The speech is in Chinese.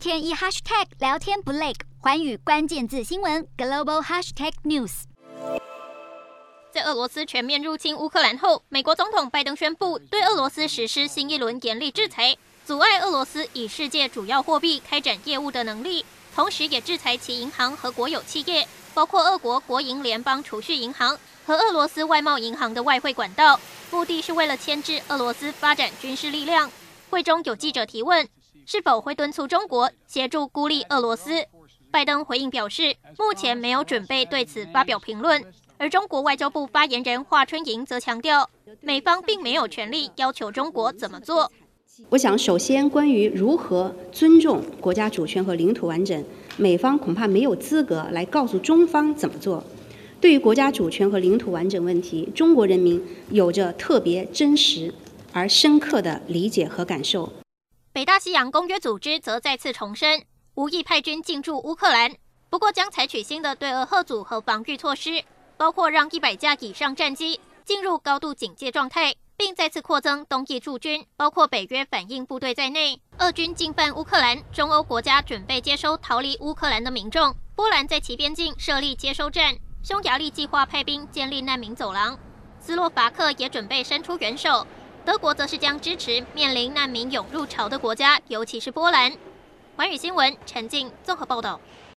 天一 hashtag 聊天不累，寰宇关键字新闻 global hashtag news。在俄罗斯全面入侵乌克兰后，美国总统拜登宣布对俄罗斯实施新一轮严厉制裁，阻碍俄罗斯以世界主要货币开展业务的能力，同时也制裁其银行和国有企业，包括俄国国营联邦储蓄银行和俄罗斯外贸银行的外汇管道，目的是为了牵制俄罗斯发展军事力量。会中有记者提问，是否会敦促中国协助孤立俄罗斯？拜登回应表示，目前没有准备对此发表评论。而中国外交部发言人华春莹则强调，美方并没有权利要求中国怎么做。我想，首先关于如何尊重国家主权和领土完整，美方恐怕没有资格来告诉中方怎么做。对于国家主权和领土完整问题，中国人民有着特别真实而深刻的理解和感受。北大西洋公约组织则再次重申，无意派军进驻乌克兰，不过将采取新的对俄吓阻和防御措施，包括让一百架以上战机进入高度警戒状态，并再次扩增东翼驻军，包括北约反应部队在内。俄军进犯乌克兰，中欧国家准备接收逃离乌克兰的民众。波兰在其边境设立接收站，匈牙利计划派兵建立难民走廊，斯洛伐克也准备伸出援手。德国则是将支持面临难民涌入潮的国家，尤其是波兰。环宇新闻陈静综合报道。